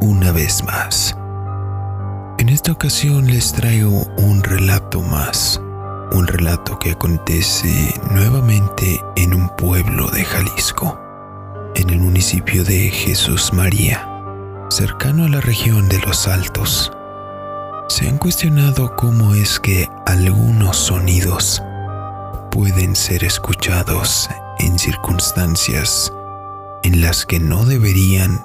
una vez más. En esta ocasión les traigo un relato más, un relato que acontece nuevamente en un pueblo de Jalisco, en el municipio de Jesús María, cercano a la región de los Altos. Se han cuestionado cómo es que algunos sonidos pueden ser escuchados en circunstancias en las que no deberían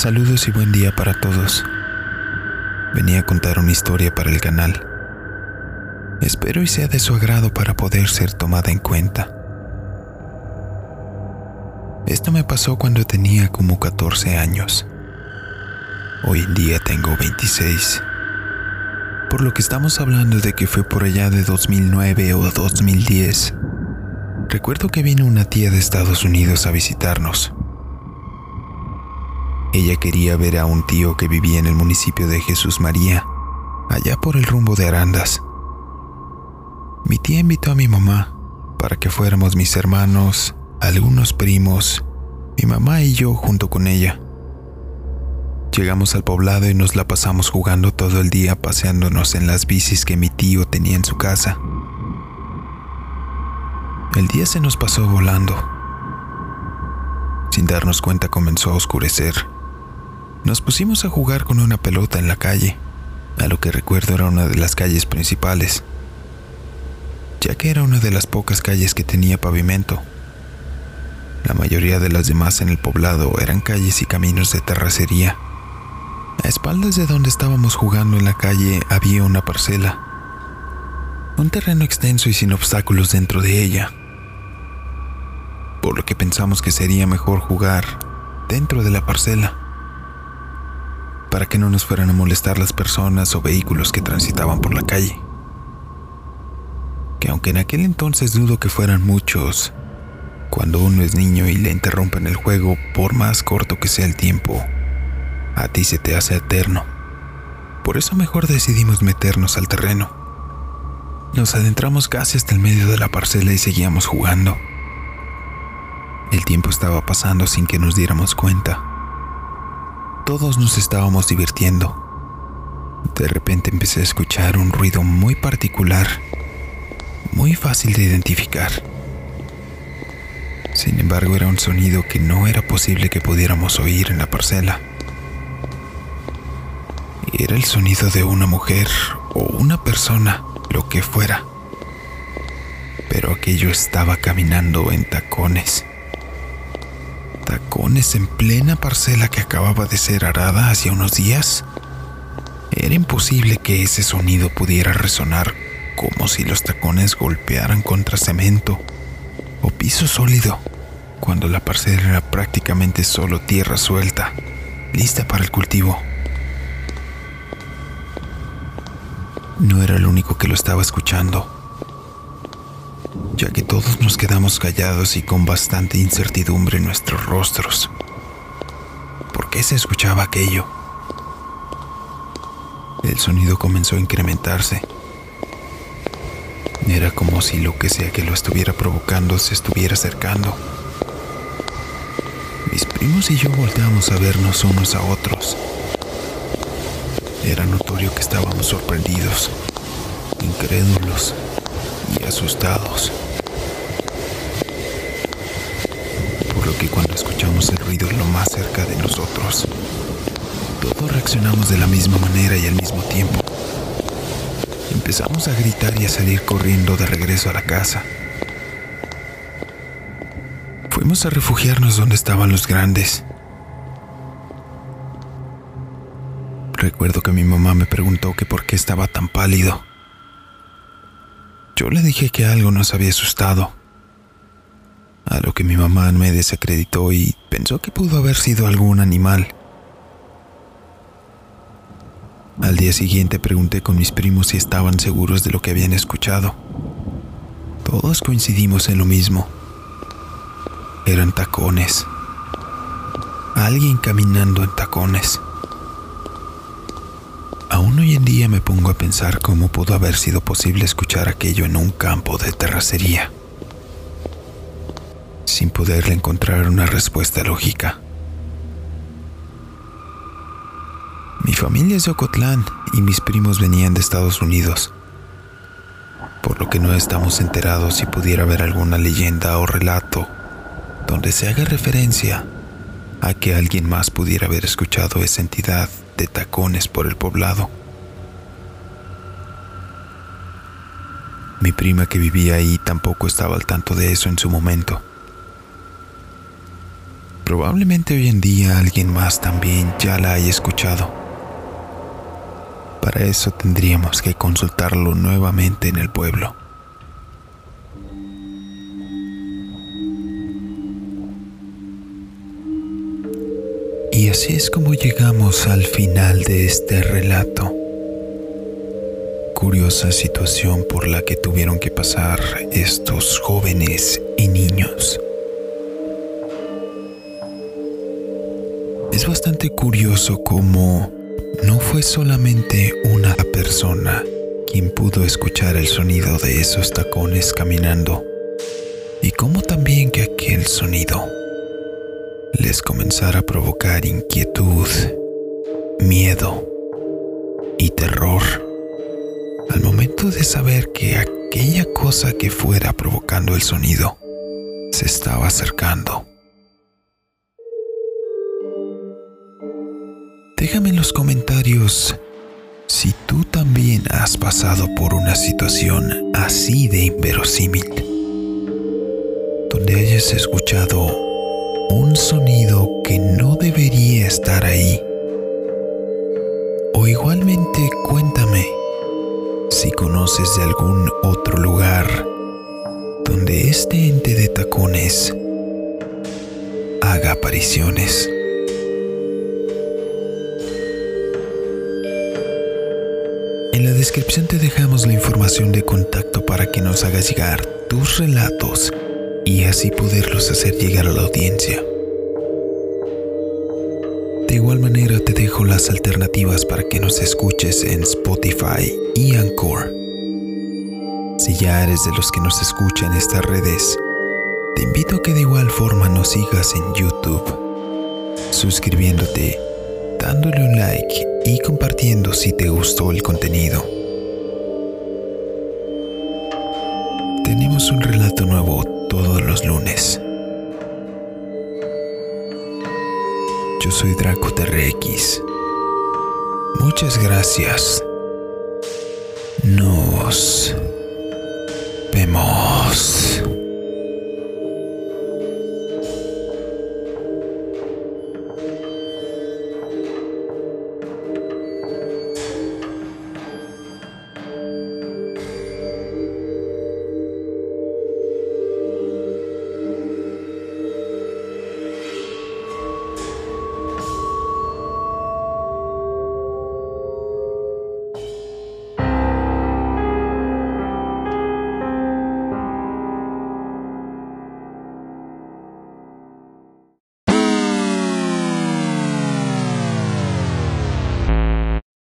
Saludos y buen día para todos. Venía a contar una historia para el canal. Espero y sea de su agrado para poder ser tomada en cuenta. Esto me pasó cuando tenía como 14 años. Hoy en día tengo 26. Por lo que estamos hablando de que fue por allá de 2009 o 2010. Recuerdo que vino una tía de Estados Unidos a visitarnos. Ella quería ver a un tío que vivía en el municipio de Jesús María, allá por el rumbo de Arandas. Mi tía invitó a mi mamá para que fuéramos mis hermanos, algunos primos, mi mamá y yo junto con ella. Llegamos al poblado y nos la pasamos jugando todo el día paseándonos en las bicis que mi tío tenía en su casa. El día se nos pasó volando. Sin darnos cuenta comenzó a oscurecer nos pusimos a jugar con una pelota en la calle. A lo que recuerdo era una de las calles principales, ya que era una de las pocas calles que tenía pavimento. La mayoría de las demás en el poblado eran calles y caminos de terracería. A espaldas de donde estábamos jugando en la calle había una parcela, un terreno extenso y sin obstáculos dentro de ella, por lo que pensamos que sería mejor jugar dentro de la parcela para que no nos fueran a molestar las personas o vehículos que transitaban por la calle. Que aunque en aquel entonces dudo que fueran muchos, cuando uno es niño y le interrumpen el juego, por más corto que sea el tiempo, a ti se te hace eterno. Por eso mejor decidimos meternos al terreno. Nos adentramos casi hasta el medio de la parcela y seguíamos jugando. El tiempo estaba pasando sin que nos diéramos cuenta. Todos nos estábamos divirtiendo. De repente empecé a escuchar un ruido muy particular, muy fácil de identificar. Sin embargo, era un sonido que no era posible que pudiéramos oír en la parcela. Era el sonido de una mujer o una persona, lo que fuera. Pero aquello estaba caminando en tacones tacones en plena parcela que acababa de ser arada hace unos días, era imposible que ese sonido pudiera resonar como si los tacones golpearan contra cemento o piso sólido, cuando la parcela era prácticamente solo tierra suelta, lista para el cultivo. No era el único que lo estaba escuchando ya que todos nos quedamos callados y con bastante incertidumbre en nuestros rostros. ¿Por qué se escuchaba aquello? El sonido comenzó a incrementarse. Era como si lo que sea que lo estuviera provocando se estuviera acercando. Mis primos y yo volteamos a vernos unos a otros. Era notorio que estábamos sorprendidos, incrédulos y asustados. Que cuando escuchamos el ruido lo más cerca de nosotros, todos reaccionamos de la misma manera y al mismo tiempo. Empezamos a gritar y a salir corriendo de regreso a la casa. Fuimos a refugiarnos donde estaban los grandes. Recuerdo que mi mamá me preguntó que por qué estaba tan pálido. Yo le dije que algo nos había asustado, a lo que mi mamá me desacreditó y pensó que pudo haber sido algún animal. Al día siguiente pregunté con mis primos si estaban seguros de lo que habían escuchado. Todos coincidimos en lo mismo. Eran tacones. Alguien caminando en tacones. Aún hoy en día me pongo a pensar cómo pudo haber sido posible escuchar aquello en un campo de terracería, sin poderle encontrar una respuesta lógica. Mi familia es de Ocotlán y mis primos venían de Estados Unidos, por lo que no estamos enterados si pudiera haber alguna leyenda o relato donde se haga referencia a que alguien más pudiera haber escuchado esa entidad de tacones por el poblado. Mi prima que vivía ahí tampoco estaba al tanto de eso en su momento. Probablemente hoy en día alguien más también ya la haya escuchado. Para eso tendríamos que consultarlo nuevamente en el pueblo. Y así es como llegamos al final de este relato. Curiosa situación por la que tuvieron que pasar estos jóvenes y niños. Es bastante curioso cómo no fue solamente una persona quien pudo escuchar el sonido de esos tacones caminando, y cómo también que aquel sonido les comenzara a provocar inquietud, miedo y terror al momento de saber que aquella cosa que fuera provocando el sonido se estaba acercando. Déjame en los comentarios si tú también has pasado por una situación así de inverosímil, donde hayas escuchado un sonido que no debería estar ahí. O igualmente cuéntame si conoces de algún otro lugar donde este ente de tacones haga apariciones. Descripción te dejamos la información de contacto para que nos hagas llegar tus relatos y así poderlos hacer llegar a la audiencia. De igual manera te dejo las alternativas para que nos escuches en Spotify y Anchor. Si ya eres de los que nos escuchan en estas redes, te invito a que de igual forma nos sigas en YouTube, suscribiéndote, dándole un like y compartiendo si te gustó el contenido. Tenemos un relato nuevo todos los lunes. Yo soy Draco TRX. Muchas gracias. Nos vemos.